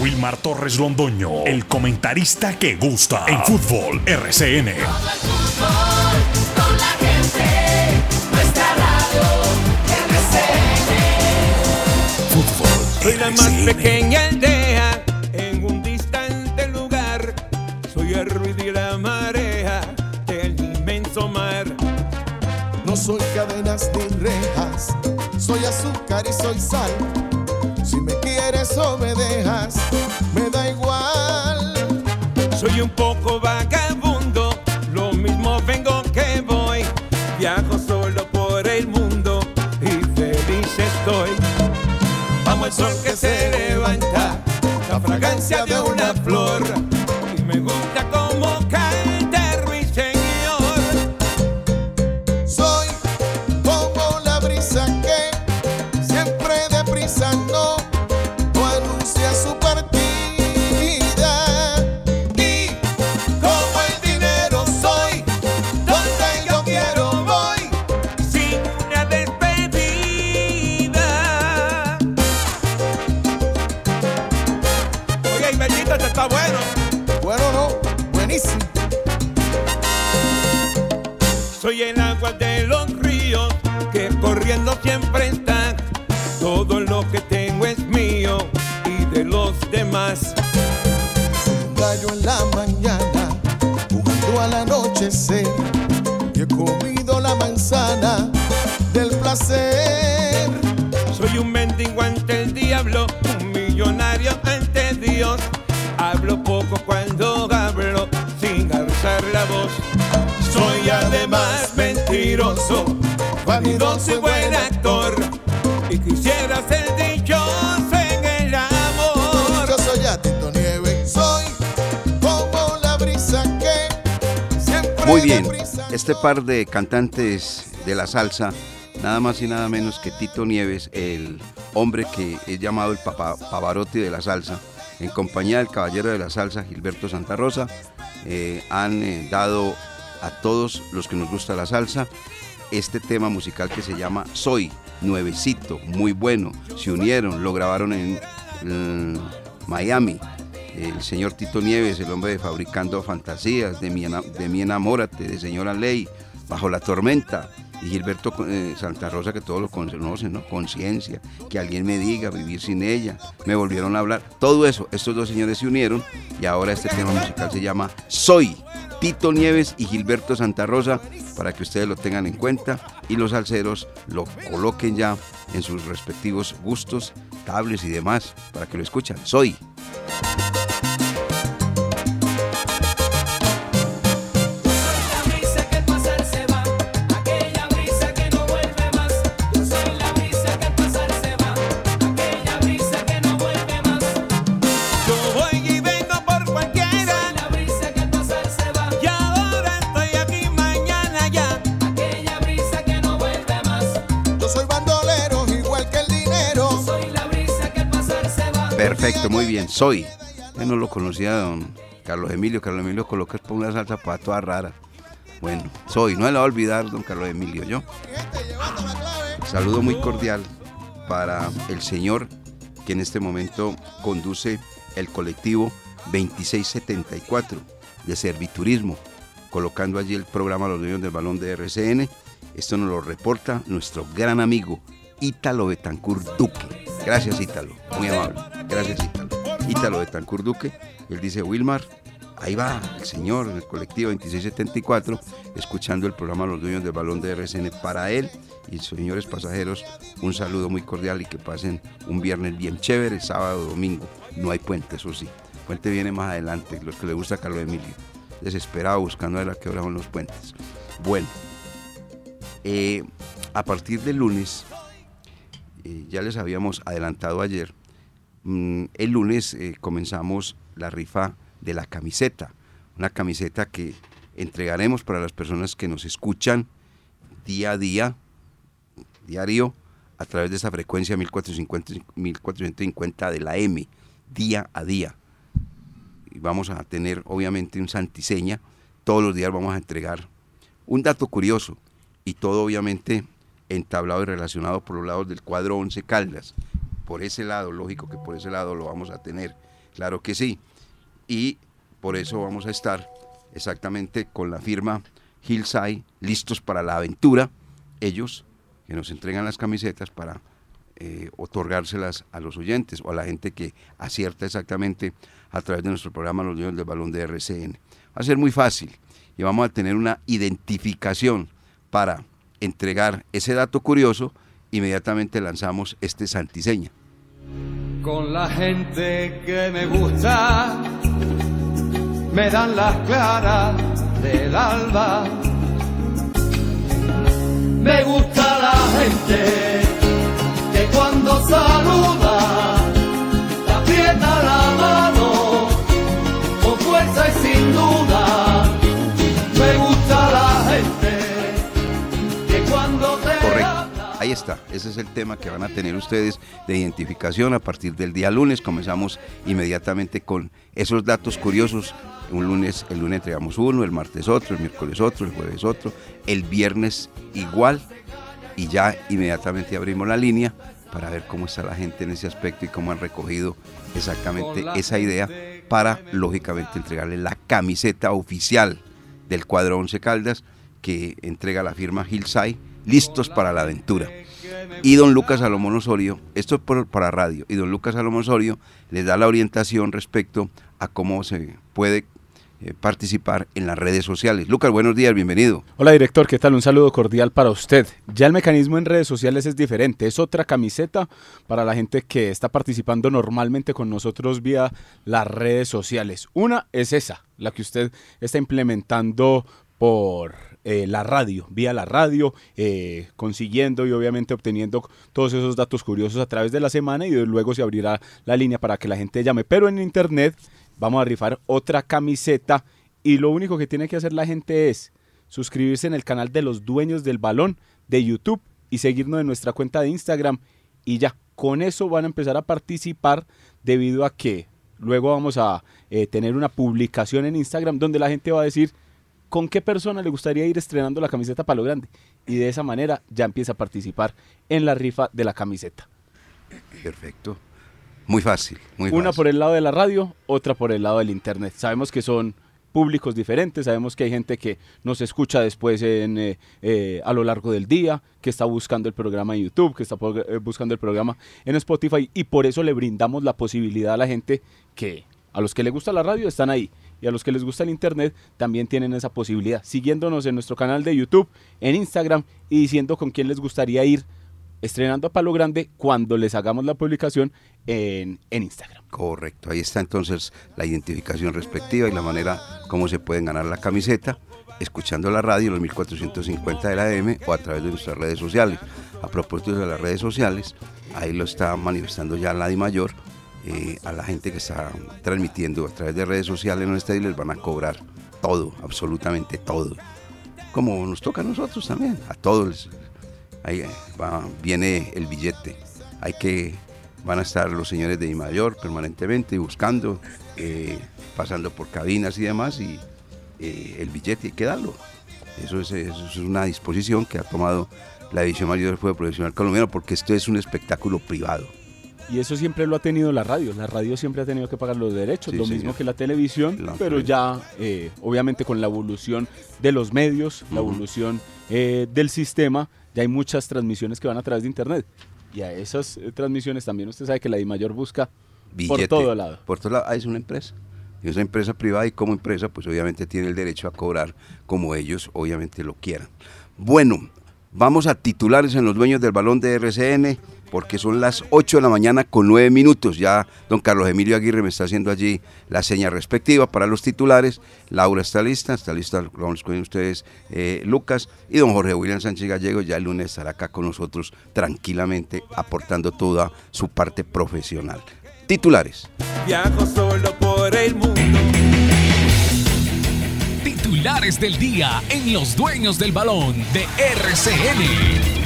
Wilmar Torres Londoño, el comentarista que gusta en fútbol RCN. Con la gente, nuestra radio, RCN. Fútbol Soy la más pequeña aldea en un distante lugar. Soy el ruido y la marea del inmenso mar. No soy cadenas ni rejas, soy azúcar y soy sal. Quieres o me dejas, me da igual. Soy un poco vagabundo, lo mismo vengo que voy. Viajo solo por el mundo y feliz estoy. Vamos el sol que se levanta, la fragancia de una flor. Soy el agua de los ríos que corriendo siempre está. Todo lo que tengo es mío y de los demás. un gallo en la mañana, jugando al anochecer. Y he comido la manzana del placer. Soy un mendigo ante el diablo, Además mentiroso, vanidoso y buen actor. Y quisiera ser dichoso en el amor. Yo soy a Tito Nieve, soy como la brisa que siempre Muy bien, este par de cantantes de la salsa, nada más y nada menos que Tito Nieves, el hombre que es llamado el Papa- Pavarotti de la salsa, en compañía del caballero de la salsa, Gilberto Santa Rosa, eh, han eh, dado a todos los que nos gusta la salsa este tema musical que se llama Soy, nuevecito, muy bueno. Se unieron, lo grabaron en Miami. El señor Tito Nieves, el hombre de Fabricando Fantasías, de mi, de mi Enamórate, de Señora Ley, Bajo la Tormenta. Y Gilberto eh, Santa Rosa, que todos lo conocen, ¿no? Conciencia, que alguien me diga, vivir sin ella. Me volvieron a hablar. Todo eso, estos dos señores se unieron y ahora este tema musical se llama Soy. Tito Nieves y Gilberto Santa Rosa, para que ustedes lo tengan en cuenta y los alceros lo coloquen ya en sus respectivos gustos, tablets y demás, para que lo escuchen. Soy. Soy. Yo no lo conocía don Carlos Emilio. Carlos Emilio coloca por una salsa para toda rara. Bueno, soy. No la va a olvidar don Carlos Emilio. Yo. Saludo muy cordial para el señor que en este momento conduce el colectivo 2674 de serviturismo, colocando allí el programa Los Dueños del Balón de RCN. Esto nos lo reporta nuestro gran amigo Ítalo Betancourt Duque. Gracias Ítalo, muy amable. Gracias Ítalo. Ítalo Betancourt Duque, él dice Wilmar, Ahí va el señor en el colectivo 2674, escuchando el programa Los Dueños del Balón de RCN. Para él y señores pasajeros, un saludo muy cordial y que pasen un viernes bien chévere, sábado, domingo. No hay puente, eso sí. Puente viene más adelante, los que le gusta Carlos Emilio. Desesperado buscando a la que son los puentes. Bueno, eh, a partir del lunes, eh, ya les habíamos adelantado ayer, mm, el lunes eh, comenzamos la rifa de la camiseta, una camiseta que entregaremos para las personas que nos escuchan día a día, diario, a través de esa frecuencia 1450, 1450 de la M, día a día. Y vamos a tener obviamente un santiseña, todos los días vamos a entregar un dato curioso y todo obviamente entablado y relacionado por los lados del cuadro 11 Caldas. Por ese lado, lógico que por ese lado lo vamos a tener. Claro que sí. Y por eso vamos a estar exactamente con la firma Hillside, listos para la aventura. Ellos que nos entregan las camisetas para eh, otorgárselas a los oyentes o a la gente que acierta exactamente a través de nuestro programa Los Dueños del Balón de RCN. Va a ser muy fácil y vamos a tener una identificación para entregar ese dato curioso. Inmediatamente lanzamos este Santiseña. Con la gente que me gusta, me dan las claras del alba. Me gusta la gente que cuando saluda, te aprieta la mano con fuerza y sin duda. Ahí está. Ese es el tema que van a tener ustedes de identificación a partir del día lunes. Comenzamos inmediatamente con esos datos curiosos. Un lunes, el lunes entregamos uno, el martes otro, el miércoles otro, el jueves otro, el viernes igual. Y ya inmediatamente abrimos la línea para ver cómo está la gente en ese aspecto y cómo han recogido exactamente esa idea para, lógicamente, entregarle la camiseta oficial del cuadro Once Caldas que entrega la firma Hillside, listos para la aventura. Y don Lucas Salomón Osorio, esto es por- para radio, y don Lucas Salomón Osorio les da la orientación respecto a cómo se puede eh, participar en las redes sociales. Lucas, buenos días, bienvenido. Hola director, ¿qué tal? Un saludo cordial para usted. Ya el mecanismo en redes sociales es diferente, es otra camiseta para la gente que está participando normalmente con nosotros vía las redes sociales. Una es esa, la que usted está implementando por eh, la radio, vía la radio, eh, consiguiendo y obviamente obteniendo todos esos datos curiosos a través de la semana y luego se abrirá la línea para que la gente llame. Pero en internet vamos a rifar otra camiseta y lo único que tiene que hacer la gente es suscribirse en el canal de los dueños del balón de YouTube y seguirnos en nuestra cuenta de Instagram y ya, con eso van a empezar a participar debido a que luego vamos a eh, tener una publicación en Instagram donde la gente va a decir con qué persona le gustaría ir estrenando la camiseta Palo Grande y de esa manera ya empieza a participar en la rifa de la camiseta. Perfecto. Muy fácil, muy Una fácil. por el lado de la radio, otra por el lado del internet. Sabemos que son públicos diferentes, sabemos que hay gente que nos escucha después en, eh, eh, a lo largo del día, que está buscando el programa en YouTube, que está eh, buscando el programa en Spotify y por eso le brindamos la posibilidad a la gente que a los que les gusta la radio están ahí y a los que les gusta el internet también tienen esa posibilidad, siguiéndonos en nuestro canal de YouTube, en Instagram y diciendo con quién les gustaría ir estrenando a Palo Grande cuando les hagamos la publicación en, en Instagram. Correcto, ahí está entonces la identificación respectiva y la manera como se pueden ganar la camiseta, escuchando la radio, los 1450 de la AM o a través de nuestras redes sociales. A propósito de las redes sociales, ahí lo está manifestando ya la Di Mayor, eh, a la gente que está transmitiendo a través de redes sociales en este les van a cobrar todo, absolutamente todo. Como nos toca a nosotros también, a todos ahí viene el billete. Hay que, van a estar los señores de I Mayor permanentemente buscando, eh, pasando por cabinas y demás, y eh, el billete hay que darlo. Eso es, eso es una disposición que ha tomado la División Mayor del Fútbol Profesional Colombiano, porque esto es un espectáculo privado. Y eso siempre lo ha tenido la radio. La radio siempre ha tenido que pagar los derechos, Sí, lo señor. mismo que la televisión, pero ya eh, obviamente con la evolución de los medios, la evolución eh, del sistema, ya hay muchas transmisiones que van a través de internet. Y a esas eh, transmisiones también usted sabe que la DIMAYOR busca Billete. por todo lado. Por todo lado, ah, es una empresa. Y es una empresa privada y como empresa, pues obviamente tiene el derecho a cobrar como ellos obviamente lo quieran. Bueno, vamos a titulares en los dueños del balón de RCN, porque son las 8 de la mañana con 9 minutos. Ya don Carlos Emilio Aguirre me está haciendo allí la seña respectiva para los titulares. Laura está lista, está lista, lo vamos con ustedes, eh, Lucas. Y don Jorge William Sánchez Gallego ya el lunes estará acá con nosotros tranquilamente aportando toda su parte profesional. Titulares. Viajo solo por el mundo. Titulares del día en Los Dueños del Balón de RCN.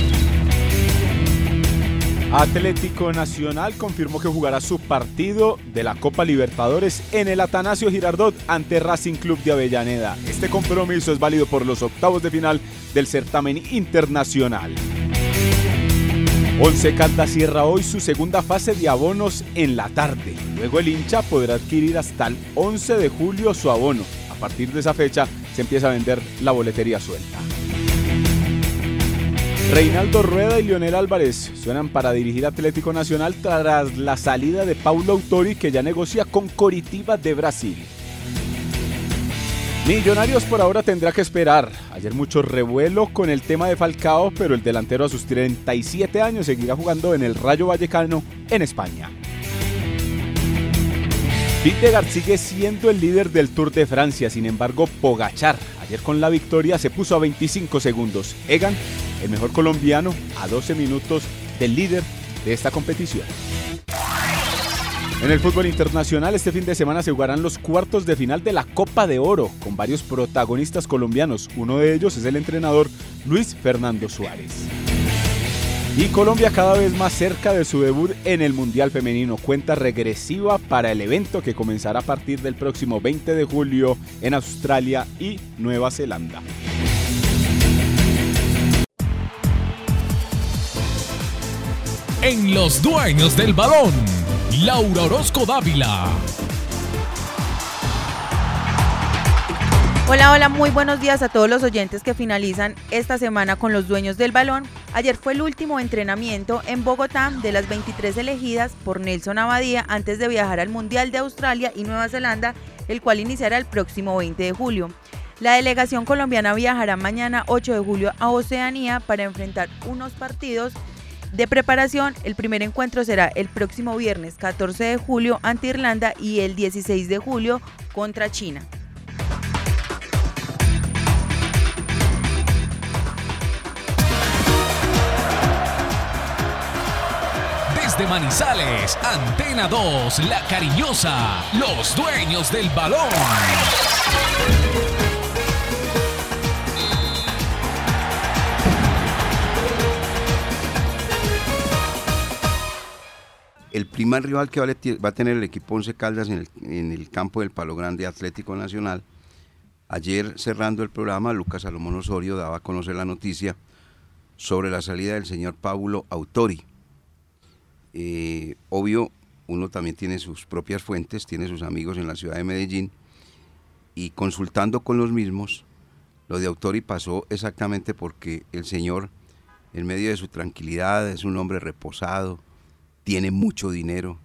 Atlético Nacional confirmó que jugará su partido de la Copa Libertadores en el Atanasio Girardot ante Racing Club de Avellaneda. Este compromiso es válido por los octavos de final del certamen internacional. Once Caldas cierra hoy su segunda fase de abonos en la tarde. Luego el hincha podrá adquirir hasta el 11 de julio su abono. A partir de esa fecha se empieza a vender la boletería suelta. Reinaldo Rueda y Leonel Álvarez suenan para dirigir Atlético Nacional tras la salida de Paulo Autori que ya negocia con Coritiba de Brasil. Millonarios por ahora tendrá que esperar. Ayer mucho revuelo con el tema de Falcao, pero el delantero a sus 37 años seguirá jugando en el Rayo Vallecano en España. Vingegaard sigue siendo el líder del Tour de Francia, sin embargo Pogachar ayer con la victoria se puso a 25 segundos. Egan, el mejor colombiano, a 12 minutos del líder de esta competición. En el fútbol internacional este fin de semana se jugarán los cuartos de final de la Copa de Oro con varios protagonistas colombianos. Uno de ellos es el entrenador Luis Fernando Suárez. Y Colombia cada vez más cerca de su debut en el Mundial Femenino. Cuenta regresiva para el evento que comenzará a partir del próximo 20 de julio en Australia y Nueva Zelanda. En los dueños del balón, Laura Orozco Dávila. Hola, hola, muy buenos días a todos los oyentes que finalizan esta semana con los dueños del balón. Ayer fue el último entrenamiento en Bogotá de las 23 elegidas por Nelson Abadía antes de viajar al Mundial de Australia y Nueva Zelanda, el cual iniciará el próximo 20 de julio. La delegación colombiana viajará mañana 8 de julio a Oceanía para enfrentar unos partidos de preparación. El primer encuentro será el próximo viernes 14 de julio ante Irlanda y el 16 de julio contra China. Desde Manizales, Antena 2, La Cariñosa, los dueños del balón. El primer rival que va a le- va a tener el equipo Once Caldas en el, en el campo del Palo Grande Atlético Nacional. Ayer cerrando el programa, Lucas Salomón Osorio daba a conocer la noticia sobre la salida del señor Paulo Autori. Eh, obvio, uno también tiene sus propias fuentes, tiene sus amigos en la ciudad de Medellín y consultando con los mismos, lo de Autori pasó exactamente porque el señor, en medio de su tranquilidad, es un hombre reposado, tiene mucho dinero,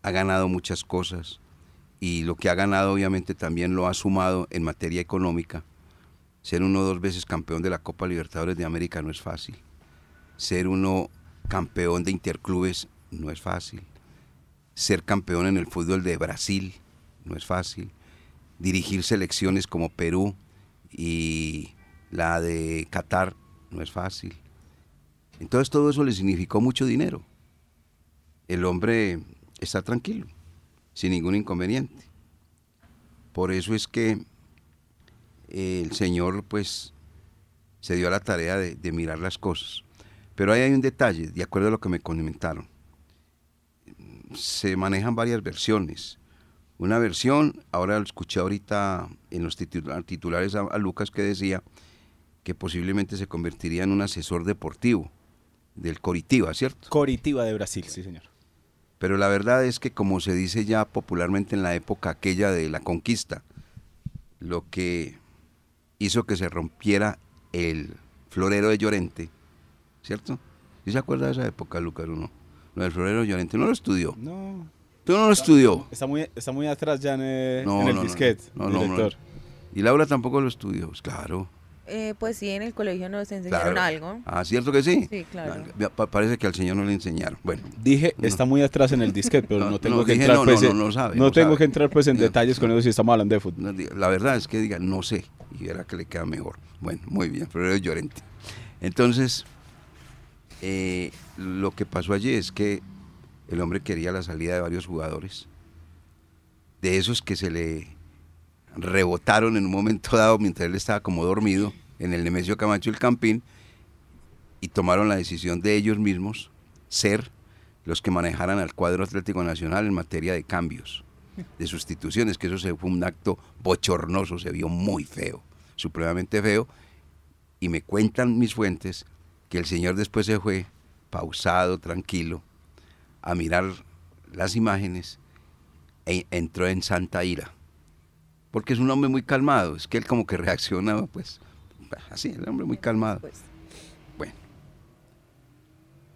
ha ganado muchas cosas y lo que ha ganado obviamente también lo ha sumado en materia económica. Ser uno dos veces campeón de la Copa Libertadores de América no es fácil. Ser uno campeón de interclubes no es fácil. Ser campeón en el fútbol de Brasil no es fácil. Dirigir selecciones como Perú y la de Qatar no es fácil. Entonces todo eso le significó mucho dinero el hombre está tranquilo, sin ningún inconveniente. Por eso es que eh, el Señor pues se dio a la tarea de, de mirar las cosas. Pero ahí hay un detalle, de acuerdo a lo que me comentaron. Se manejan varias versiones. Una versión, ahora lo escuché ahorita en los titula- titulares a, a Lucas que decía que posiblemente se convertiría en un asesor deportivo del Coritiba, ¿cierto? Coritiba de Brasil, sí señor. Pero la verdad es que como se dice ya popularmente en la época aquella de la conquista, lo que hizo que se rompiera el florero de Llorente, ¿cierto? ¿Sí se acuerda de esa época, Lucas, o no? Lo del florero Llorente, no lo estudió. No, Tú no lo estudió. está muy, está muy atrás ya en, el- No, en el no, no, disquete, no, no, no. director. Y Laura tampoco lo estudió, pues claro. Eh, pues sí, en el colegio nos enseñaron claro. algo. Ah, ¿cierto que sí? Sí, claro. Pa- parece que al señor no le enseñaron. Bueno, Dije, No. está muy atrás en el disquete, pero No, tengo que dije entrar no, pues, no, sabe, tengo sabe. que entrar pues en detalles con eso si estamos hablando de fútbol. La verdad es que diga, no sé, y verá que le queda mejor. Bueno, muy bien, Florero Llorente. Entonces, eh, lo que pasó allí es que el hombre quería la salida de varios jugadores, de esos que se le rebotaron en un momento dado mientras él estaba como dormido en el Nemesio Camacho el Campín y tomaron la decisión de ellos mismos ser los que manejaran al cuadro Atlético Nacional en materia de cambios, de sustituciones, que eso fue un acto bochornoso, se vio muy feo, supremamente feo, y me cuentan mis fuentes que el señor después se fue pausado, tranquilo, a mirar las imágenes e entró en santa ira. Porque es un hombre muy calmado, es que él como que reacciona, pues, así, el hombre muy calmado. Pues, Bueno,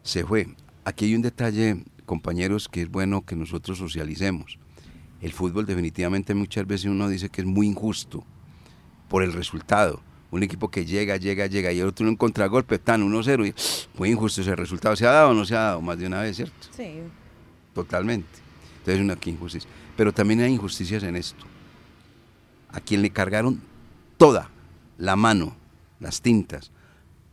se fue. Aquí hay un detalle, compañeros, que es bueno que nosotros socialicemos. El fútbol definitivamente muchas veces uno dice que es muy injusto por el resultado. Un equipo que llega, llega, llega y el otro en un contragolpe, están 1-0 y muy injusto ese resultado. ¿Se ha dado o no se ha dado? Más de una vez, ¿cierto? sí. Totalmente. Entonces una injusticia. Pero también hay injusticias en esto. A quien le cargaron toda la mano, las tintas,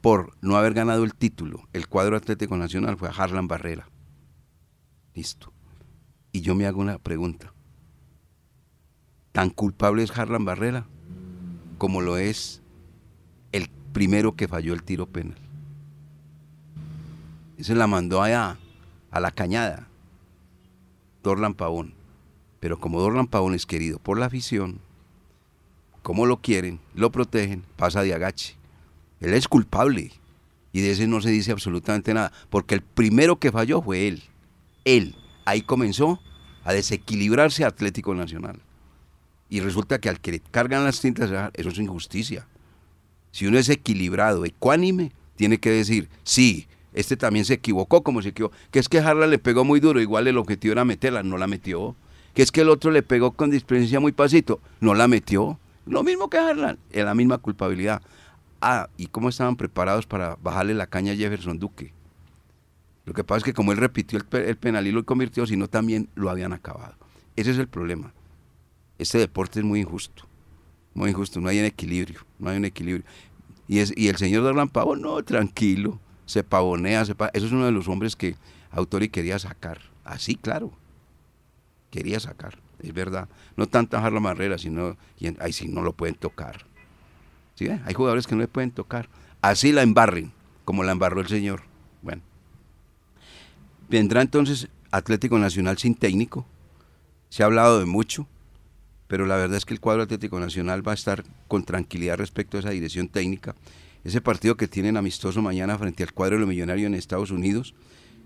por no haber ganado el título, el cuadro Atlético Nacional fue a Harlan Barrera. Listo. Y yo me hago una pregunta. ¿Tan culpable es Harlan Barrera como lo es primero que falló el tiro penal? Ese la mandó allá, a la cañada. Dorlan Pavón. Pero como Dorlan Pavón es querido por la afición, como lo quieren, lo protegen, pasa de agache. Él es culpable. Y de ese no se dice absolutamente nada. Porque el primero que falló fue él. Él. Ahí comenzó a desequilibrarse Atlético Nacional. Y resulta que al que le cargan las tintas, eso es injusticia. Si uno es equilibrado, ecuánime, tiene que decir, sí, este también se equivocó como se equivocó. Que es que Harlan le pegó muy duro, igual el objetivo era meterla, no la metió. Que es que el otro le pegó con displicencia muy pasito, no la metió. Lo mismo que Harlan, es la misma culpabilidad. Ah, ¿y cómo estaban preparados para bajarle la caña a Jefferson Duque? Lo que pasa es que como él repitió el, el penal y lo convirtió, sino también lo habían acabado. Ese es el problema. Este deporte es muy injusto. Muy injusto, no hay un equilibrio, no hay un equilibrio. Y, es, y el señor Dorlan Pavón, no, tranquilo, se pavonea, se eso es uno de los hombres que Autori quería sacar. Así, claro, quería sacar, es verdad. No tanto a Harlan Barrera, sino, y ahí no lo pueden tocar. ¿Sí ve? Hay jugadores que no le pueden tocar. Así la embarren, como la embarró el señor. Bueno. Vendrá entonces Atlético Nacional sin técnico. Se ha hablado de mucho, pero la verdad es que el cuadro Atlético Nacional va a estar con tranquilidad respecto a esa dirección técnica. Ese partido que tienen amistoso mañana frente al cuadro de los millonarios en Estados Unidos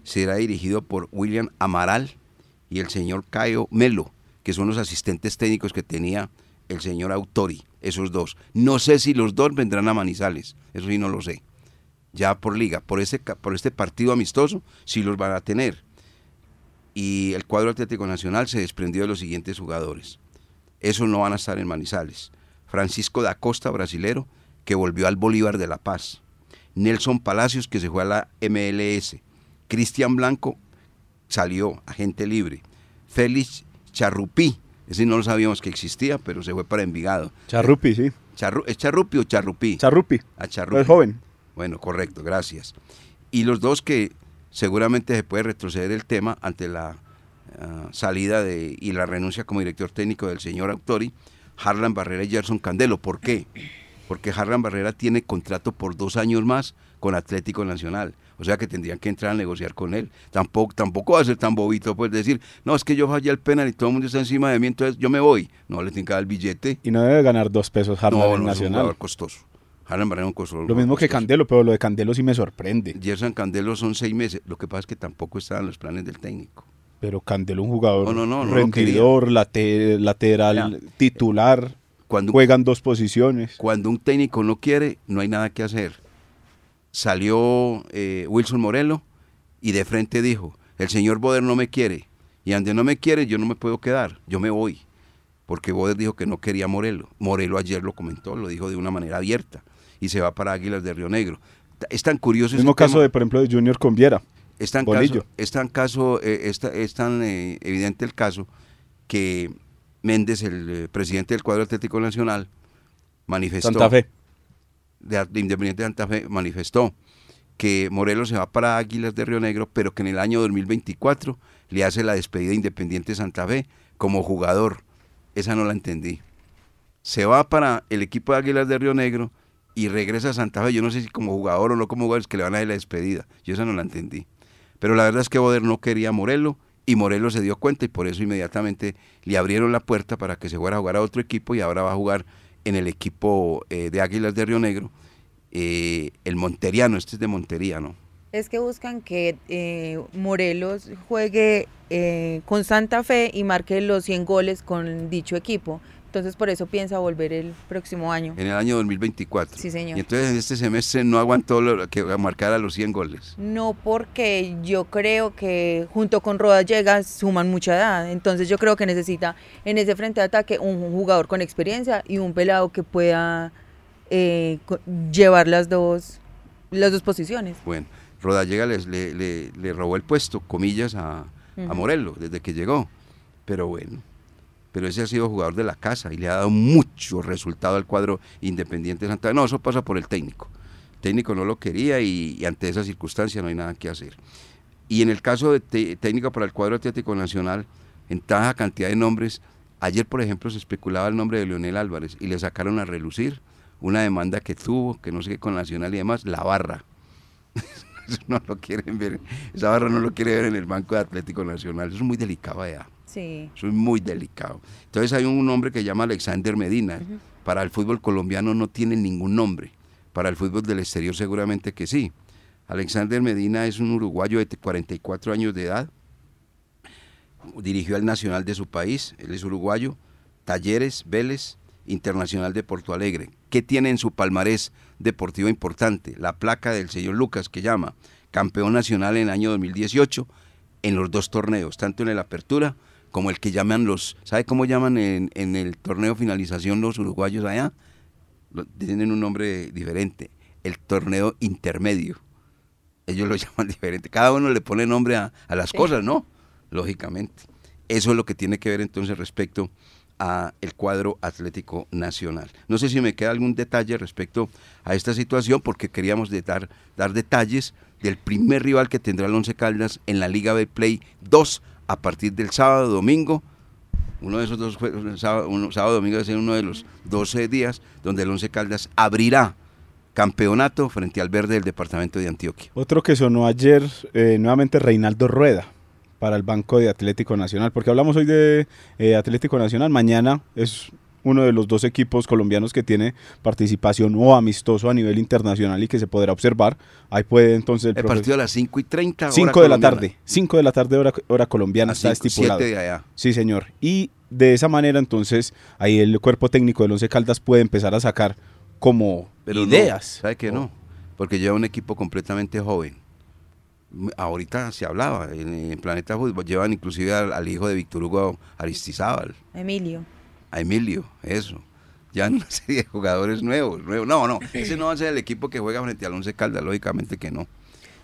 será dirigido por William Amaral y el señor Caio Melo, que son los asistentes técnicos que tenía el señor Autori, esos dos. No sé si los dos vendrán a Manizales, eso sí no lo sé. Ya por liga, por ca- por este partido amistoso, sí los van a tener. Y el cuadro Atlético Nacional se desprendió de los siguientes jugadores. Esos no van a estar en Manizales. Francisco da Costa, brasilero, que volvió al Bolívar de La Paz. Nelson Palacios, que se fue a la MLS. Cristian Blanco salió, agente libre. Félix Charrupí, ese no lo sabíamos que existía, pero se fue para Envigado. Charrupi, sí. Charru- ¿Es Charrupi o Charrupí? Charrupi. A Charrupi. Es joven. Bueno, correcto, gracias. Y los dos que seguramente se puede retroceder el tema ante la ah, salida de, y la renuncia como director técnico del señor Autori, Harlan Barrera y Gerson Candelo. ¿Por qué? Porque Harlan Barrera tiene contrato por dos años más con Atlético Nacional. O sea que tendrían que entrar a negociar con él. Tampoco, tampoco va a ser tan bobito pues decir, no, es que yo fallé el penal y todo el mundo está encima de mí, entonces yo me voy. No, le tienen que dar el billete. Y no debe ganar dos pesos Harlan no, en no es un Nacional. jugador costoso. Harlan Barrera es un costoso. Lo mismo que. Candelo, pero lo de Candelo sí me sorprende. Gerson Candelo son seis meses. Lo que pasa es que tampoco estaban los planes del técnico. Pero Candelo, un jugador No, no, rendidor, late- lateral, titular, Cuando, juegan dos posiciones. cuando un técnico no quiere, no hay nada que hacer. Salió eh, Wilson Morelo y de frente dijo, el señor Boder no me quiere. Y donde no me quiere, yo no me puedo quedar. Yo me voy. Porque Boder dijo que no quería Morelo. Morelo ayer lo comentó, lo dijo de una manera abierta. Y se va para Águilas de Río Negro. Es tan curioso Mismo ese caso tema. de, por ejemplo, de Junior con Viera. Es tan, Bolillo. caso, es tan, caso, eh, es ta- es tan, eh, evidente el caso que Méndez, el eh, presidente del cuadro Atlético Nacional, manifestó, Santa Fe. de, de Independiente de Santa Fe, manifestó que Morelos se va para Águilas de Río Negro, pero que en el año 2024 le hace la despedida a Independiente Santa Fe como jugador. Esa no la entendí. Se va para el equipo de Águilas de Río Negro y regresa a Santa Fe. Yo no sé si como jugador o no como jugador, es que le van a dar la despedida. Yo esa no la entendí. Pero la verdad es que Boder no quería a Morelo y Morelo se dio cuenta y por eso inmediatamente le abrieron la puerta para que se fuera a jugar a otro equipo y ahora va a jugar en el equipo eh, de Águilas de Río Negro, eh, el Monteriano, este es de Montería, ¿no? Es que buscan que eh, Morelos juegue con Santa Fe y marque los 100 goles con dicho equipo. Entonces por eso piensa volver el próximo año. En el año 2024. Sí, señor. Y entonces en este semestre no aguantó lo que marcara los 100 goles. No porque yo creo que junto con Roda llega suman mucha edad. Entonces yo creo que necesita en ese frente de ataque un jugador con experiencia y un pelado que pueda eh, llevar las dos, las dos posiciones. Bueno, Rodallega les, le, le- le robó el puesto, comillas, a. Morelos desde que llegó. Pero bueno, pero ese ha sido jugador de la casa y le ha dado mucho resultado al cuadro Independiente de Santa Fe. No, eso pasa por el técnico. El técnico no lo quería y, ante esa circunstancia no hay nada que hacer. Y en el caso de técnica para el cuadro Atlético Nacional, en tanta cantidad de nombres, ayer por ejemplo se especulaba el nombre de Leonel Álvarez y le sacaron a relucir una demanda que tuvo, que no sé qué con Nacional y demás, la barra. No lo quieren ver, esa barra no lo quiere ver en el Banco de Atlético Nacional, eso es muy delicado allá. Sí. Es muy delicado. Entonces hay un hombre que se llama Alexander Medina. Para el fútbol colombiano no tiene ningún nombre. Para el fútbol del exterior seguramente que sí. Alexander Medina es un uruguayo de 44 años de edad. Dirigió al Nacional de su país. Él es uruguayo. Talleres, Vélez, Internacional de Porto Alegre. ¿Qué tiene en su palmarés deportivo importante? La placa del señor Lucas que llama campeón nacional en el año 2018 en los dos torneos, tanto en el Apertura como el que llaman los, ¿sabe cómo llaman en, en el torneo finalización los uruguayos allá? Tienen un nombre diferente, el torneo intermedio. Ellos lo llaman diferente. Cada uno le pone nombre a, a las Sí. cosas, ¿no? Lógicamente. Eso es lo que tiene que ver entonces respecto a el cuadro Atlético Nacional. No sé si me queda algún detalle respecto a esta situación porque queríamos dar detalles del primer rival que tendrá el Once Caldas en la Liga B Play 2 a partir del sábado, domingo. Uno de esos dos sábado, sábado domingo va a ser uno de los 12 días donde el Once Caldas abrirá campeonato frente al verde del departamento de Antioquia. Otro que sonó ayer, eh, nuevamente Reinaldo Rueda, para el Banco de Atlético Nacional, porque hablamos hoy de eh, Atlético Nacional, mañana es uno de los dos equipos colombianos que tiene participación o amistoso a nivel internacional y que se podrá observar. Ahí puede entonces el, partido a las 5 y 30. hora 5 de la tarde, 5 de la tarde hora, hora colombiana A está cinco, estipulado. siete de allá. Sí, señor. Y de esa manera entonces ahí el cuerpo técnico del Once Caldas puede empezar a sacar como Pero no, ideas. ¿Sabe que no? Porque lleva un equipo completamente joven. Ahorita se hablaba, en, en Planeta Fútbol llevan inclusive al, al hijo de Víctor Hugo Aristizábal, Emilio. A Emilio, eso. Ya una serie de jugadores nuevos, nuevos. No, no, ese no va a ser el equipo que juega frente al Once Caldas, lógicamente que no.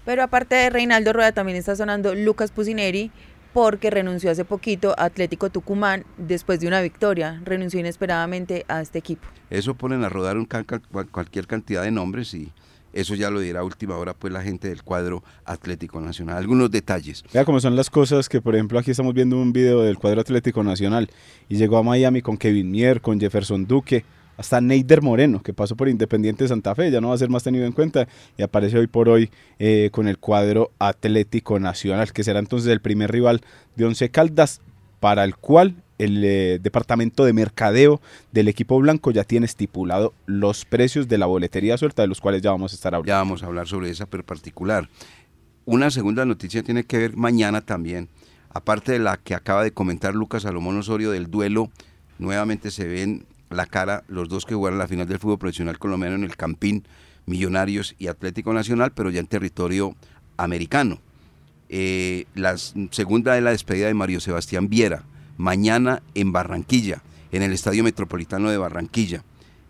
Pero aparte de Reinaldo Rueda también está sonando Lucas Pusineri porque renunció hace poquito a Atlético Tucumán después de una victoria. Renunció inesperadamente a este equipo. Eso ponen a rodar un can- cualquier cantidad de nombres y eso ya lo dirá a última hora pues la gente del cuadro Atlético Nacional. Algunos detalles. Vea cómo son las cosas que, por ejemplo, aquí estamos viendo un video del cuadro Atlético Nacional y llegó a Miami con Kevin Mier, con Jefferson Duque, hasta Neider Moreno, que pasó por Independiente Santa Fe, ya no va a ser más tenido en cuenta y aparece hoy por hoy eh, con el cuadro Atlético Nacional, que será entonces el primer rival de Once Caldas, para el cual el eh, departamento de mercadeo del equipo blanco ya tiene estipulado los precios de la boletería suelta, de los cuales ya vamos a estar hablando. Ya vamos a hablar sobre esa particular. Una segunda noticia tiene que ver mañana también, aparte de la que acaba de comentar Lucas Salomón Osorio del duelo, nuevamente se ven la cara los dos que jugaron la final del fútbol profesional colombiano en el Campín, Millonarios y Atlético Nacional, pero ya en territorio americano. Eh, la segunda es la despedida de Mario Sebastián Viera, mañana en Barranquilla, en el Estadio Metropolitano de Barranquilla.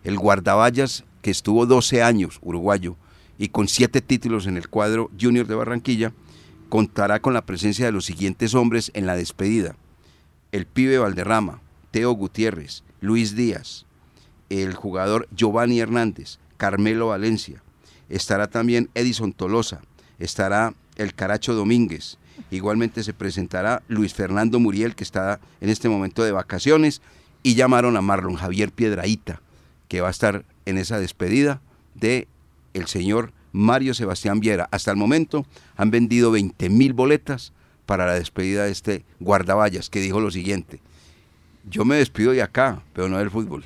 El guardaballas que estuvo 12 años, uruguayo, y con siete títulos en el cuadro junior de Barranquilla, contará con la presencia de los siguientes hombres en la despedida. El pibe Valderrama, Teo Gutiérrez, Luis Díaz, el jugador Giovanni Hernández, Carmelo Valencia, estará también Edison Tolosa, estará el Caracho Domínguez, igualmente se presentará Luis Fernando Muriel, que está en este momento de vacaciones, y llamaron a Marlon Javier Piedraíta, que va a estar en esa despedida de el señor Mario Sebastián Viera. Hasta el momento han vendido 20 mil boletas para la despedida de este guardaballas, que dijo lo siguiente, yo me despido de acá, pero no del fútbol.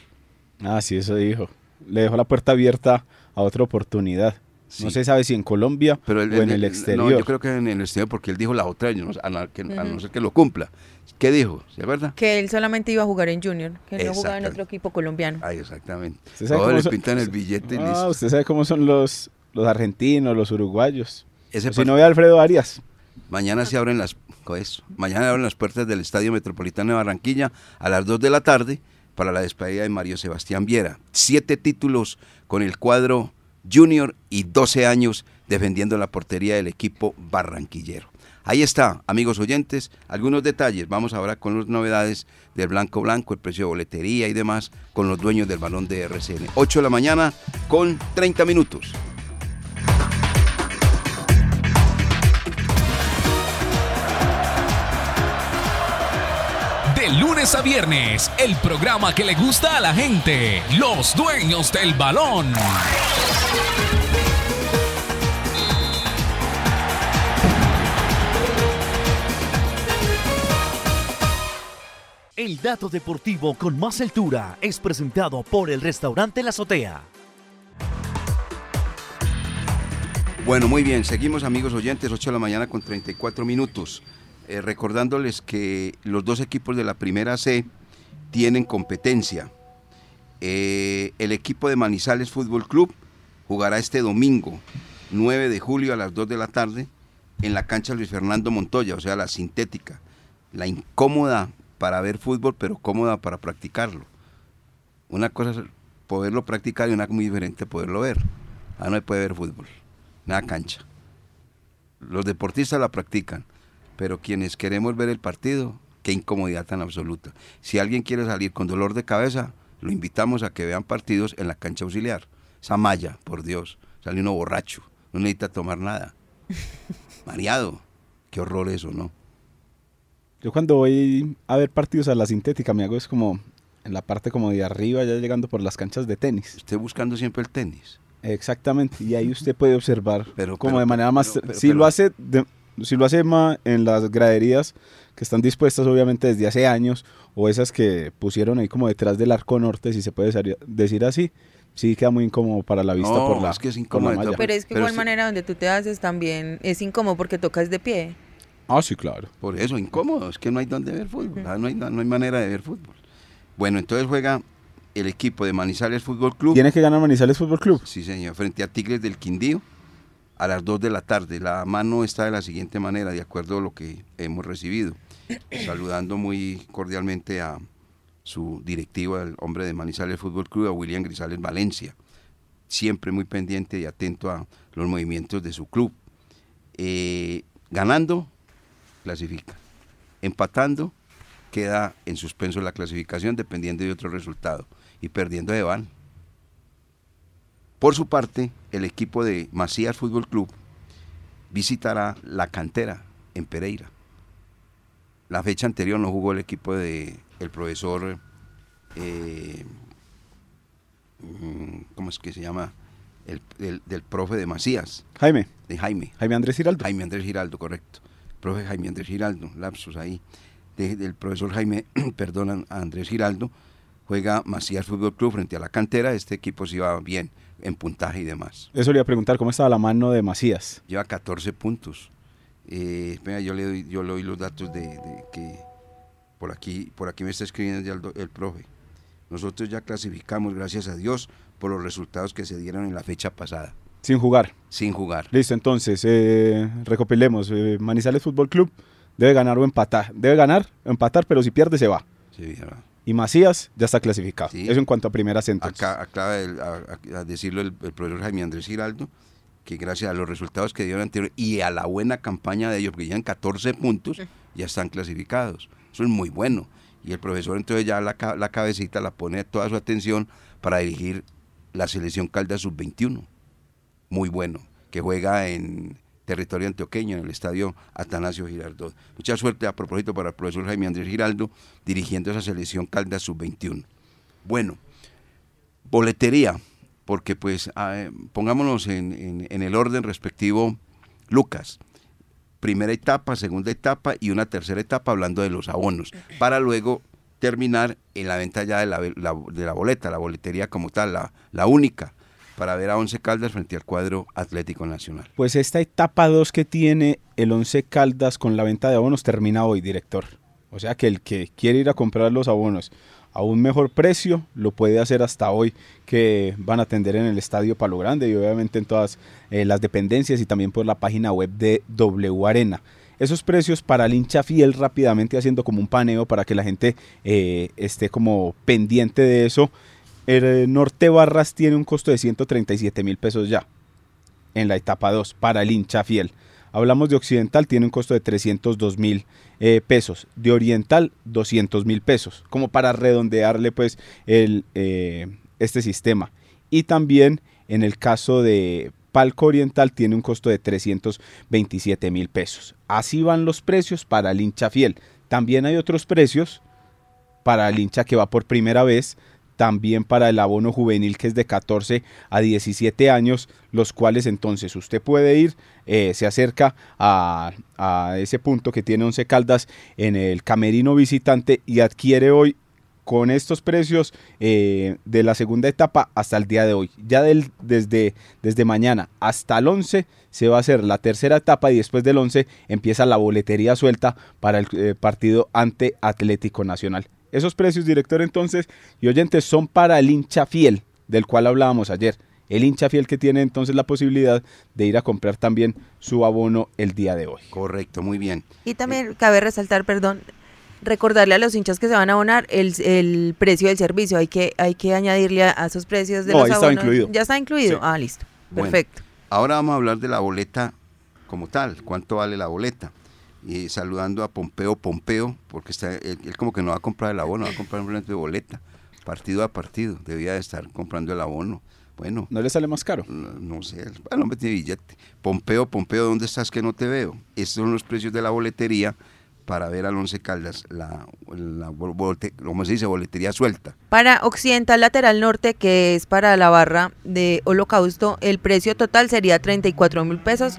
Ah, sí, eso dijo. Le dejó la puerta abierta a otra oportunidad. No se sabe si en Colombia Pero o en el exterior. No, yo creo que en el exterior porque él dijo la otra, yo no- a, no, que- a no ser que lo cumpla. ¿Qué dijo? ¿Sí es verdad? Que él solamente iba a jugar en Junior, que no jugaba en otro equipo colombiano. Ay, exactamente. ¿Usted sabe Todos le son- pintan el billete y Ah, listo. usted sabe cómo son los, los argentinos, los uruguayos. Ese si no ve a Alfredo Arias. Mañana se abren las con eso. Mañana abren las puertas del Estadio Metropolitano de Barranquilla a las 2 de la tarde para la despedida de Mario Sebastián Viera. Siete títulos con el cuadro junior y 12 años defendiendo la portería del equipo barranquillero. Ahí está, amigos oyentes, algunos detalles. Vamos ahora con las novedades del Blanco Blanco, el precio de boletería y demás con los dueños del balón de RCN. 8 de la mañana con 30 minutos. Lunes a viernes, el programa que le gusta a la gente, los dueños del balón. El dato deportivo con más altura es presentado por el restaurante La Azotea. Bueno, muy bien, seguimos amigos oyentes, 8 de la mañana con 34 minutos. Eh, recordándoles que los dos equipos de la primera C tienen competencia. Eh, el equipo de Manizales Fútbol Club jugará este domingo, 9 de julio a las 2 de la tarde, en la cancha Luis Fernando Montoya, o sea, la sintética. La incómoda para ver fútbol, pero cómoda para practicarlo. Una cosa es poderlo practicar y una muy diferente poderlo ver. Ah, no se puede ver fútbol, nada cancha. Los deportistas la practican, pero quienes queremos ver el partido, qué incomodidad tan absoluta. Si alguien quiere salir con dolor de cabeza, lo invitamos a que vean partidos en la cancha auxiliar. Esa malla, por Dios, sale uno borracho, no necesita tomar nada. Mareado, qué horror eso, ¿no? Yo cuando voy a ver partidos a la sintética me hago es como en la parte como de arriba, ya llegando por las canchas de tenis. Usted buscando siempre el tenis. Exactamente, y ahí usted puede observar Pero- como pero- de manera más... pero- pero- si pero- lo hace de- lo hace ma- en las graderías que están dispuestas obviamente desde hace años, o esas que pusieron ahí como detrás del arco norte, si se puede decir así, sí queda muy incómodo para la vista No, por la, es que es incómodo de malla. Pero es que Pero igual sí- manera donde tú te haces también es incómodo porque tocas de pie. Ah, sí, claro. Por eso, incómodo, es que no hay donde ver fútbol, no, hay, no hay manera de ver fútbol. Bueno, entonces juega el equipo de Manizales Fútbol Club. ¿Tiene que ganar Manizales Fútbol Club? Sí, señor, frente a Tigres del Quindío a las 2 de la tarde. La mano está de la siguiente manera, de acuerdo a lo que hemos recibido. Saludando muy cordialmente a su directivo, al hombre de Manizales Fútbol Club, a William Grisales Valencia. Siempre muy pendiente y atento a los movimientos de su club. Eh, ganando, clasifica. Empatando, queda en suspenso la clasificación dependiendo de otro resultado. Y perdiendo de van. Por su parte, el equipo de Macías Fútbol Club visitará la cantera en Pereira. La fecha anterior no jugó el equipo de el profesor, eh, ¿cómo es que se llama? El, del- del profe de Macías, Jaime, de Jaime. Jaime Andrés Giraldo. Jaime Andrés Giraldo, correcto. Profe Jaime Andrés Giraldo, lapsus ahí. De- del profesor Jaime, perdón, Andrés Giraldo, juega Macías Fútbol Club frente a la cantera. Este equipo sí va bien en puntaje y demás. Eso le iba a preguntar, ¿cómo estaba la mano de Macías? Lleva 14 puntos. Eh, espera, yo le doy, yo le doy los datos de, de que por aquí, por aquí me está escribiendo ya el, profe. Nosotros ya clasificamos, gracias a Dios, por los resultados que se dieron en la fecha pasada, Sin jugar. sin jugar. Listo, entonces, eh, recopilemos. eh, Manizales Fútbol Club debe ganar o empatar. Debe ganar o empatar, pero si pierde se va. Sí, ¿verdad? Y Macías ya está clasificado. Sí. Eso en cuanto a primeras entonces. Acá acaba de a, decirlo el, el profesor Jaime Andrés Giraldo, que gracias a los resultados que dieron anterior y a la buena campaña de ellos, porque llevan 14 puntos, ya están clasificados. Eso es muy bueno. Y el profesor entonces ya la, la cabecita la pone toda su atención para dirigir la selección Caldas Sub-21. Muy bueno, que juega en territorio antioqueño, en el estadio Atanasio Girardot. Mucha suerte a propósito para el profesor Jaime Andrés Giraldo dirigiendo esa selección Caldas Sub-21. Bueno, boletería, porque pues ah, pongámonos en, en- en el orden respectivo, Lucas, primera etapa, segunda etapa y una tercera etapa hablando de los abonos, para luego terminar en la venta ya de la, la- de la boleta, la boletería como tal, la, la única, para ver a Once Caldas frente al cuadro Atlético Nacional. Pues esta etapa 2 que tiene el Once Caldas con la venta de abonos termina hoy, director. O sea que el que quiere ir a comprar los abonos a un mejor precio lo puede hacer hasta hoy que van a atender en el Estadio Palo Grande y obviamente en todas eh, las dependencias y también por la página web de W Arena. Esos precios para el hincha fiel rápidamente haciendo como un paneo para que la gente eh, esté como pendiente de eso. El eh, Norte Barras tiene un costo de 137 mil pesos ya en la etapa 2 para el hincha fiel. Hablamos de Occidental, tiene un costo de 302 mil eh, pesos. De Oriental, 200 mil pesos. Como para redondearle pues el, eh, este sistema. Y también en el caso de Palco Oriental tiene un costo de 327 mil pesos. Así van los precios para el hincha fiel. También hay otros precios para el hincha que va por primera vez, también para el abono juvenil que es de 14 a 17 años, los cuales entonces usted puede ir, eh, se acerca a, a ese punto que tiene 11 caldas en el camerino visitante y adquiere hoy con estos precios eh, de la segunda etapa hasta el día de hoy. Ya del, desde, desde mañana hasta el 11 se va a hacer la tercera etapa y después del 11 empieza la boletería suelta para el eh, partido ante Atlético Nacional. Esos precios, director, entonces, y oyentes, son para el hincha fiel, del cual hablábamos ayer. El hincha fiel que tiene entonces la posibilidad de ir a comprar también su abono el día de hoy. Correcto, muy bien. Y también cabe resaltar, perdón, recordarle a los hinchas que se van a abonar el, el precio del servicio. Hay que, hay que añadirle a, a esos precios de No, los ahí abonos. incluido. Ya está incluido. Sí. Ah, listo. Bueno, Perfecto. Ahora vamos a hablar de la boleta como tal, cuánto vale la boleta. Y saludando a Pompeo Pompeo, porque está, él, él como que no va a comprar el abono, va a comprar un de boleta, partido a partido, debía de estar comprando el abono. Bueno, ¿No le sale más caro? no, no sé, bueno, me tiene billete. Pompeo, Pompeo, ¿dónde estás que no te veo? Estos son los precios de la boletería para ver al Once Caldas, la, ¿cómo se dice? Boletería suelta. Para Occidental Lateral Norte, que es para la barra de Holocausto, el precio total sería 34 mil pesos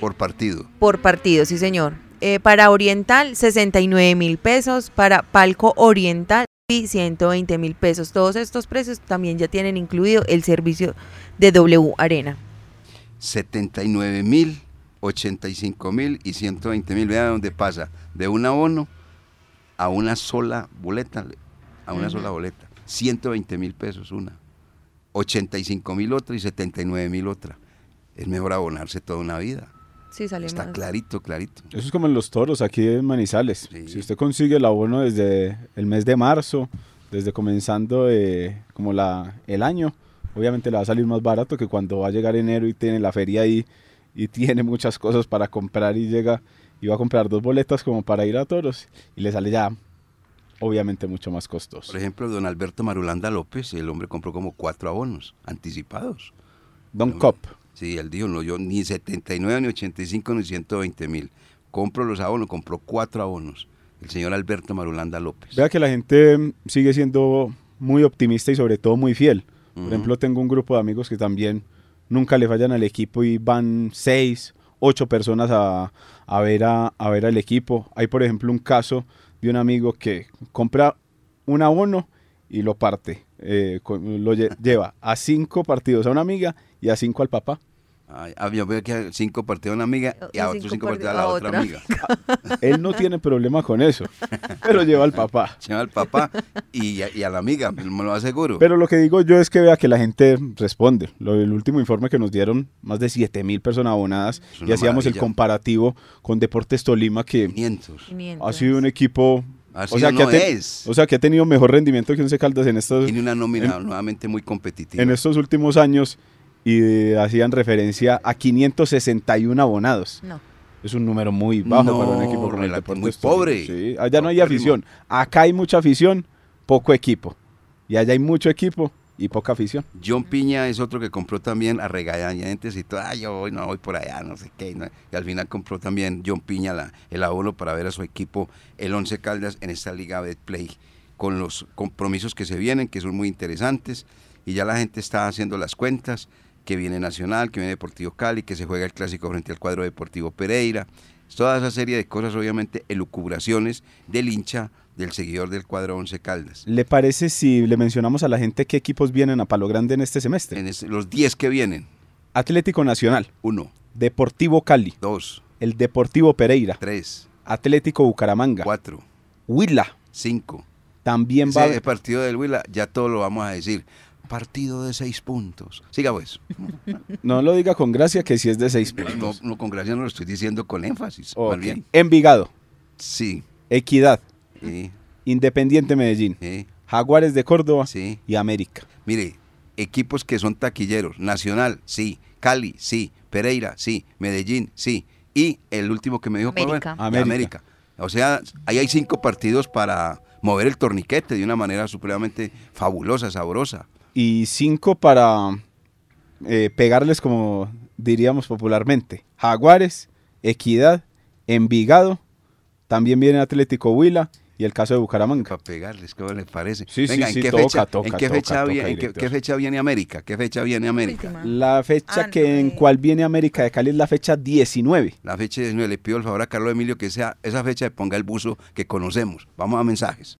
por partido. por partido, sí señor. Eh, para Oriental, 69 mil pesos. Para Palco Oriental, y 120 mil pesos. Todos estos precios también ya tienen incluido el servicio de W Arena. 79 mil, 85 mil y 120 mil. Vea dónde pasa de un abono a una sola boleta, a una sola boleta. 120 mil pesos una, 85 mil otra y 79 mil otra. Es mejor abonarse toda una vida. Sí, sale Está más. clarito, clarito. Eso es como en los toros aquí en Manizales. Sí. Si usted consigue el abono desde el mes de marzo, desde comenzando eh, como la, el año, obviamente le va a salir más barato que cuando va a llegar enero y tiene la feria ahí y tiene muchas cosas para comprar y llega va a comprar dos boletas como para ir a toros y le sale ya obviamente mucho más costoso. Por ejemplo, don Alberto Marulanda López, el hombre compró como cuatro abonos anticipados. Don Cop. Sí, él dijo, no, yo ni 79, ni 85, ni 120 mil. Compro los abonos, compró cuatro abonos. El señor Alberto Marulanda López. Vea que la gente mm, sigue siendo muy optimista y sobre todo muy fiel. Por ejemplo, tengo un grupo de amigos que también nunca le fallan al equipo y van seis, ocho personas a, a ver a, a ver al equipo. Hay, por ejemplo, un caso de un amigo que compra un abono y lo parte. eh, lo lle- lleva a cinco partidos a una amiga y a cinco al papá. Ay, ah, yo veo que a cinco partidos a una amiga y a cinco otros cinco partidos partidos a la otra otra. amiga. Él no tiene problema con eso, pero lleva al papá. Llama al papá y, a- y a la amiga, me lo aseguro. Pero lo que digo yo es que vea que la gente responde. Lo, el último informe que nos dieron, más de 7 mil personas abonadas, y hacíamos el maravilla. comparativo con Deportes Tolima, que 500. 500. ha sido un equipo... Así o, sea, que no ha te- es. o sea, que ha tenido mejor rendimiento que Once Caldas en estos, Tiene una nómina en- nuevamente muy competitiva. en estos últimos años y hacían referencia a 561 abonados. No. Es un número muy bajo No, para un equipo como el Deportes muy pobre. Sí, allá no hay afición. Acá hay mucha afición, poco equipo. Y allá hay mucho equipo y poca afición. John Piña es otro que compró también a regañadientes y todo, ay, yo voy, no voy por allá, no sé qué. ¿no? Y al final compró también John Piña la- el abono para ver a su equipo, el Once Caldas, en esta Liga Betplay, con los compromisos que se vienen, que son muy interesantes. Y ya la gente está haciendo las cuentas, que viene Nacional, que viene Deportivo Cali, que se juega el clásico frente al cuadro Deportivo Pereira. Toda esa serie de cosas, obviamente, elucubraciones del hincha, del seguidor del cuadro Once Caldas. ¿Le parece si le mencionamos a la gente qué equipos vienen a Palo Grande en este semestre? En los 10 que vienen, Atlético Nacional, uno, Deportivo Cali, dos, el Deportivo Pereira, tres, Atlético Bucaramanga, cuatro, Huila, cinco. también va haber- partido del Huila, ya todo lo vamos a decir. Partido de seis puntos. Siga pues. No lo diga con gracia que si es de seis No, puntos. no, con gracia no lo estoy diciendo con énfasis. Ok. Más bien. Envigado, Sí. Equidad, eh, Independiente Medellín, eh, Jaguares de Córdoba sí. y América. Mire, equipos que son taquilleros. Nacional, sí. Cali, sí. Pereira, sí. Medellín, sí. Y el último que me dijo. América. América. América. O sea, ahí hay cinco partidos para mover el torniquete de una manera supremamente fabulosa, sabrosa. Y cinco para eh, pegarles como diríamos popularmente. Jaguares, Equidad, Envigado, también viene Atlético Huila y el caso de Bucaramanga. Para pegarles, ¿cómo les parece? Sí, sí, Venga, sí, ¿en qué toca, fecha, toca, ¿en qué toca, fecha, toca, viene, en qué- qué fecha viene América? ¿Qué fecha viene América? La fecha Ah, que no, en eh. cual viene América de Cali es la fecha 19. La fecha 19, le pido el favor a Carlos Emilio que sea esa fecha ponga el buzo que conocemos. Vamos a mensajes.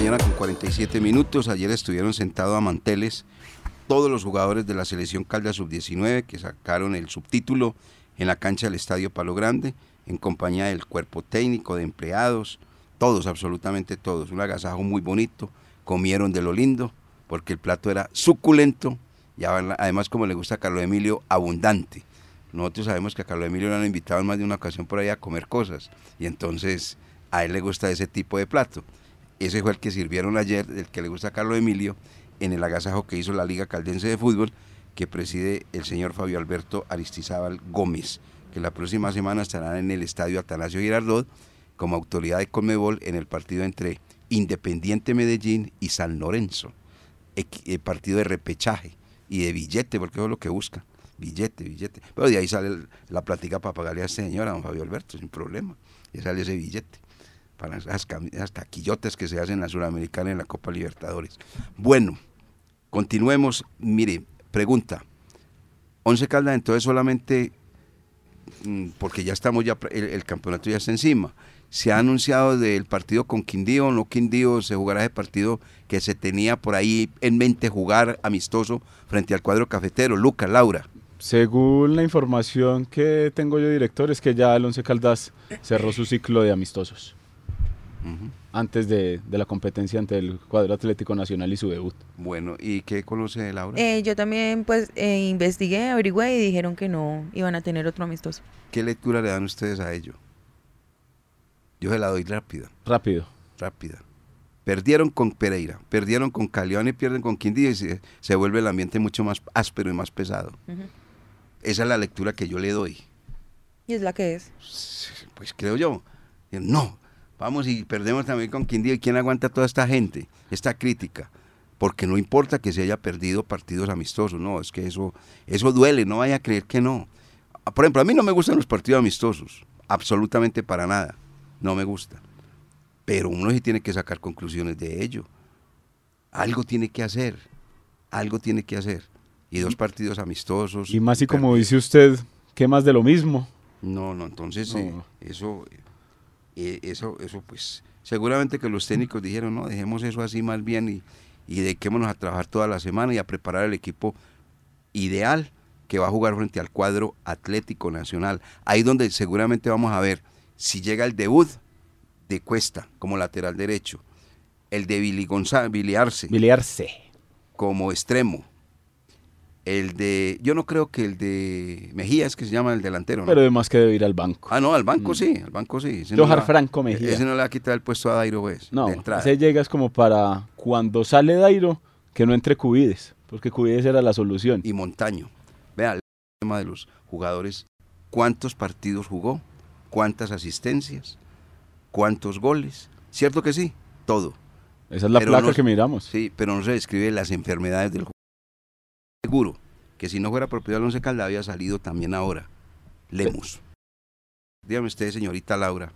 Mañana con 47 minutos. Ayer estuvieron sentados a manteles todos los jugadores de la selección Caldas Sub-19 que sacaron el subtítulo en la cancha del Estadio Palo Grande en compañía del cuerpo técnico, de empleados, todos, absolutamente todos. Un agasajo muy bonito. Comieron de lo lindo porque el plato era suculento y además, como le gusta a Carlos Emilio, abundante. Nosotros sabemos que a Carlos Emilio lo han invitado en más de una ocasión por ahí a comer cosas y entonces a él le gusta ese tipo de plato. Ese fue el que sirvieron ayer, el que le gusta a Carlos Emilio, en el agasajo que hizo la Liga Caldense de Fútbol, que preside el señor Fabio Alberto Aristizábal Gómez, que la próxima semana estará en el estadio Atanasio Girardot como autoridad de Conmebol en el partido entre Independiente Medellín y San Lorenzo. Equi- eh, partido de repechaje y de billete, porque eso es lo que busca. Billete, billete. Pero de ahí sale el- la plática para pagarle a este señor, a don Fabio Alberto, sin problema. Y sale ese billete para esas, cami- esas taquillotas que se hacen en la Suramericana en la Copa Libertadores. Bueno, continuemos. Mire, pregunta. Once Caldas, entonces solamente, mm, porque ya estamos, ya el, campeonato ya está encima. Se ha anunciado del partido con Quindío no Quindío, se jugará ese partido que se tenía por ahí en mente jugar amistoso frente al cuadro cafetero. Lucas, Laura. Según la información que tengo yo, director, es que ya el Once Caldas cerró su ciclo de amistosos antes de, de la competencia ante el cuadro Atlético Nacional y su debut. Bueno, ¿y qué conoce Laura? Eh, yo también pues eh, investigué, averigüé y dijeron que no iban a tener otro amistoso. ¿Qué lectura le dan ustedes a ello? Yo se la doy rápida, Rápido. rápida. Perdieron con Pereira, perdieron con Calión y pierden con Quindío y se, se vuelve el ambiente mucho más áspero y más pesado. Esa es la lectura que yo le doy. Y es la que es. Pues creo yo. No, vamos y perdemos también con Quindío. ¿Y quién aguanta toda esta gente, esta crítica? Porque no importa que se haya perdido partidos amistosos, no, es que eso, eso duele, no vaya a creer que no. Ah, Por ejemplo, a mí no me gustan los partidos amistosos, absolutamente para nada, no me gusta. Pero uno sí tiene que sacar conclusiones de ello. Algo tiene que hacer, algo tiene que hacer. Y dos partidos amistosos. Y más y como dice usted, ¿qué más de lo mismo? No, no, entonces No. eh, eso, eh, eso, eso, pues, seguramente que los técnicos dijeron, no, dejemos eso así más bien y, y dediquémonos a trabajar toda la semana y a preparar el equipo ideal que va a jugar frente al cuadro Atlético Nacional. Ahí donde seguramente vamos a ver si llega el debut de Cuesta como lateral derecho, el de Billy González, Biliarse. como extremo, el de, yo no creo que el de Mejías, que se llama el delantero, ¿no? Pero además que debe ir al banco. Ah, no, al banco Mm. sí, al banco sí. Ese va- Franco Mejía. Ese no le va a quitar el puesto a Dairo, No, de ese llega es como para cuando sale Dairo, que no entre Cubides, porque Cubides era la solución. Y Montaño. Vea, el tema de los jugadores, ¿cuántos partidos jugó? ¿Cuántas asistencias? ¿Cuántos goles? ¿Cierto que sí? Todo. Esa es la pero placa no- que miramos. Sí, pero no se describe las enfermedades del jugador. Seguro que si no fuera propiedad del Once Caldas había salido también ahora. Lemus. Dígame usted, señorita Laura,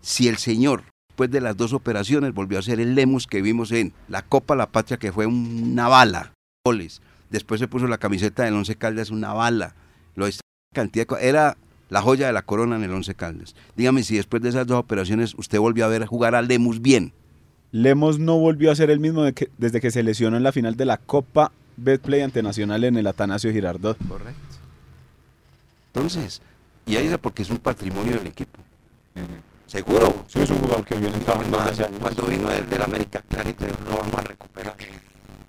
si el señor, después de las dos operaciones, volvió a ser el Lemus que vimos en la Copa La Patria, que fue una bala, goles, después se puso la camiseta del Once Caldas, una bala. Lo cantidad era la joya de la corona en el Once Caldas. Dígame si después de esas dos operaciones usted volvió a ver jugar a Lemus bien. Lemos no volvió a ser el mismo desde que se lesionó en la final de la Copa Betplay ante Nacional en el Atanasio Girardot. Correcto. Entonces, y ahí era porque es un patrimonio del equipo. Seguro. Sí, es un jugador que viene Más, cuando vino del, del América, clarito, lo vamos a recuperar.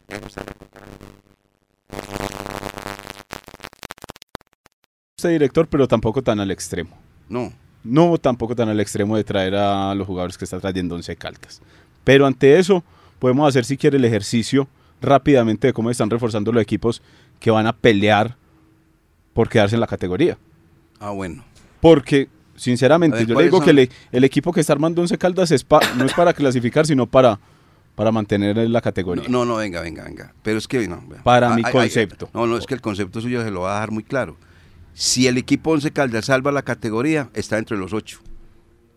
Ya no está recuperando. Este director, pero tampoco tan al extremo. No, No tampoco tan al extremo de traer a los jugadores que está trayendo Once Caldas. Pero ante eso, podemos hacer si quiere el ejercicio rápidamente de cómo están reforzando los equipos que van a pelear por quedarse en la categoría. ah, bueno. Porque, sinceramente, ver, yo le ¿cuáles digo son? que le- el equipo que está armando Once Caldas es pa- no es para clasificar, sino para, para mantener la categoría. No, no, venga, venga, venga. Pero es que, no. vea. Para Ah, mi ay, ay, concepto. no, no, es que el concepto suyo se lo va a dejar muy claro. Si el equipo Once Caldas salva la categoría, está entre los ocho.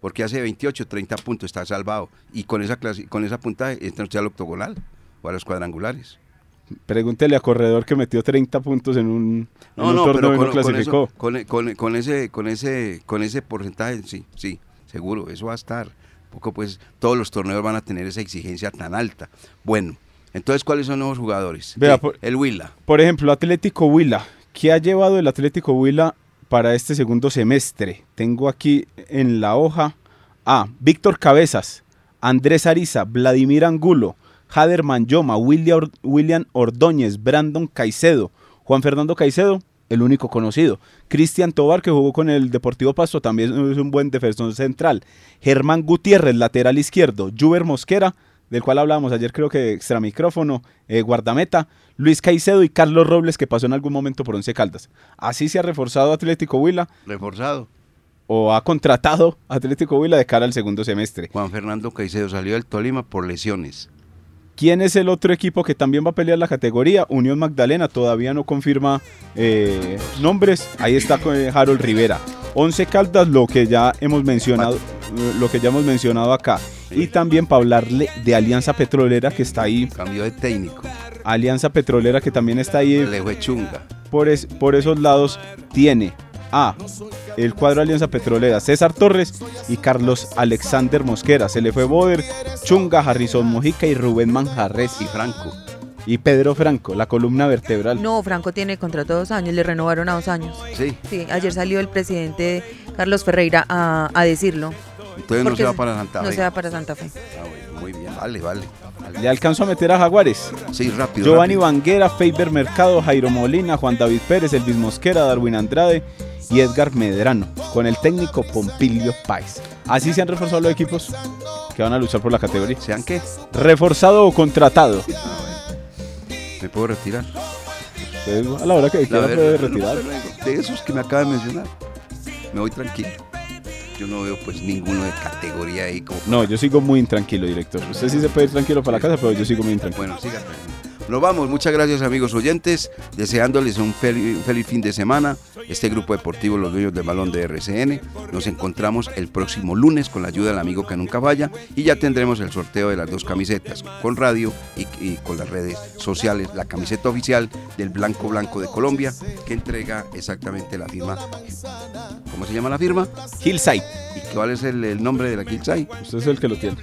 Porque hace 28, 30 puntos, está salvado. Y con esa clase, con esa puntaje, entra usted al octogonal los cuadrangulares. Pregúntele a Corredor que metió 30 puntos en un, en No, un no, torneo pero y no con clasificó. eso- con- ese, con ese, con ese porcentaje, sí, sí, seguro, eso va a estar. Poco pues, todos los torneos van a tener esa exigencia tan alta. Bueno, entonces, ¿cuáles son los jugadores? Vea, ¿Qué? por- el Huila. Por ejemplo, Atlético Huila. ¿Qué ha llevado el Atlético Huila para este segundo semestre? Tengo aquí en la hoja a Víctor Cabezas, Andrés Ariza, Vladimir Angulo, Jader Manyoma, William, Or- William Ordóñez, Brandon Caicedo, Juan Fernando Caicedo, el único conocido. Cristian Tobar, que jugó con el Deportivo Pasto, también es un buen defensor central. Germán Gutiérrez, lateral izquierdo. Juber Mosquera, del cual hablábamos ayer, creo que extra micrófono, eh, guardameta. Luis Caicedo y Carlos Robles, que pasó en algún momento por Once Caldas. Así se ha reforzado Atlético Huila Reforzado. o ha contratado Atlético Huila de cara al segundo semestre. Juan Fernando Caicedo salió del Tolima por lesiones. ¿Quién es el otro equipo que también va a pelear la categoría? Unión Magdalena todavía no confirma eh, nombres. Ahí está eh, Harold Rivera. Once Caldas, lo que ya hemos mencionado, eh, lo que ya hemos mencionado acá. Y también para hablarle de Alianza Petrolera que está ahí. Cambió de técnico. Alianza Petrolera que también está ahí. Le fue chunga. Por, es- por esos lados tiene a el cuadro Alianza Petrolera César Torres y Carlos Alexander Mosquera. Se le fue Boder, Chunga, Harrison Mojica y Rubén Manjarres Y Franco. y Pedro Franco, la columna vertebral. No, Franco tiene contrato dos años, le renovaron a dos años. Sí. Sí, ayer salió el presidente Carlos Ferreira a, a decirlo. Entonces no se va para Santa No Fe. se va para Santa Fe. Ah, bueno, muy bien. Vale, vale. Le alcanzó a meter a Jaguares. Sí, rápido. Giovanni rápido. Vanguera, Faber Mercado, Jairo Molina, Juan David Pérez, Elvis Mosquera, Darwin Andrade y Edgar Medrano, con el técnico Pompilio Páez. Así se han reforzado los equipos que van a luchar por la categoría. ¿Sean qué? Reforzado o contratado. Me puedo retirar. A la hora que quiera puede retirar. de esos que me acaba de mencionar, me voy tranquilo. Yo no veo pues ninguno de categoría ahí como... No, yo sigo muy intranquilo, director. Usted sí se puede ir tranquilo para la casa, pero yo sigo muy intranquilo. Bueno, siga tranquilo. Nos vamos, muchas gracias amigos oyentes, deseándoles un feliz, un feliz fin de semana. Este grupo deportivo, los dueños del balón de RCN, nos encontramos el próximo lunes con la ayuda del amigo que nunca falla y ya tendremos el sorteo de las dos camisetas con radio y, y con las redes sociales, la camiseta oficial del Blanco Blanco de Colombia que entrega exactamente la firma. ¿Cómo se llama la firma? Hillside, ¿Y cuál es el, el nombre de la Kilsai? usted es el que lo tiene.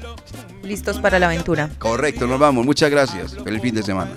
Listos para la aventura. Correcto, nos vamos. Muchas gracias. Feliz fin de semana.